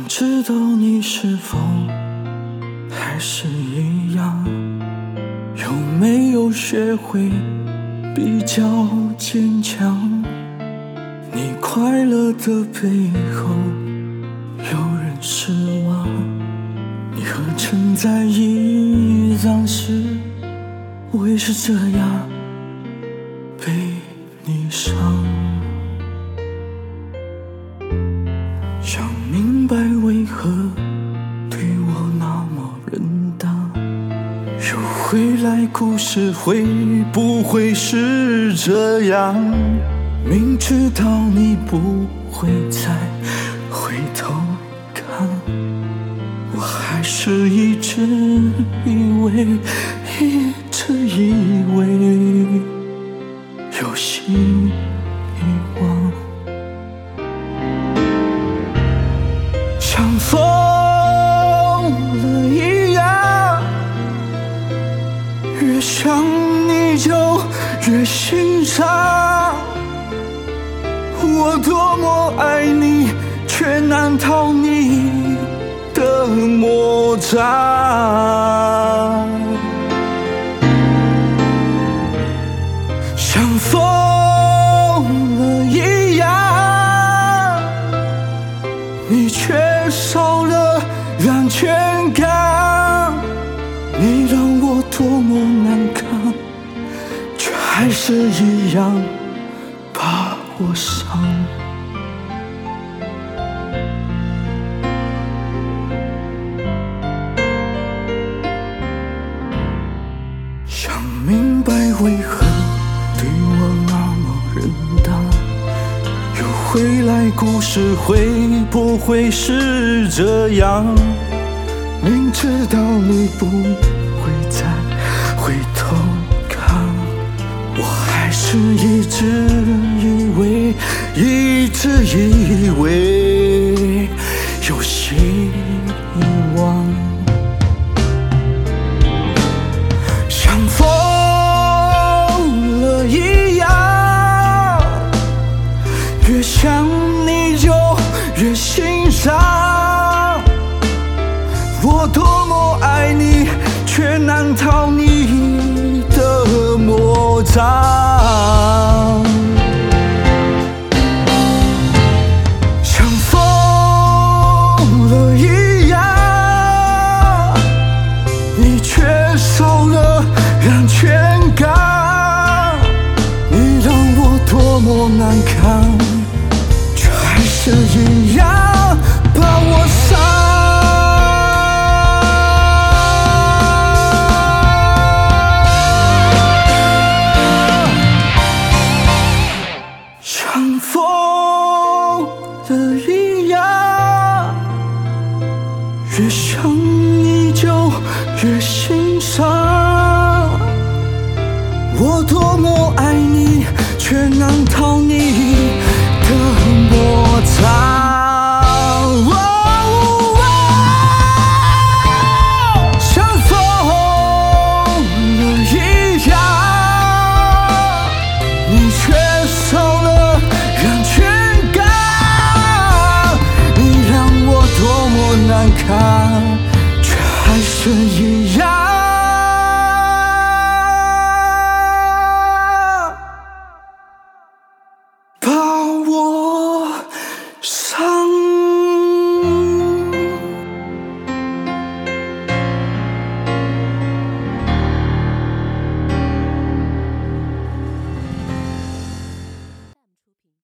想知道你是否还是一样，有没有学会比较坚强？你快乐的背后有人失望，你何曾在意当时我也是这样白为何对我那么忍当，又回来故事会不会是这样？明知道你不会再回头看，我还是一直以为，像疯了一样，越想你就越心伤。我多么爱你，却难逃你的魔掌。像疯了一是一样把我伤。想明白为何对我那么忍当。又回来，故事会不会是这样？明知道你不会再回头，是一直以为，一直以为有希望。像疯了一样，越想你就越心伤。我多么爱你，却难逃么难堪，却还是一样把我伤。像疯了一样，越想你就越心伤。我多么爱你，却难逃你的摩擦，像疯了一样，你缺少了安全感，你让我多么难堪，却还是一。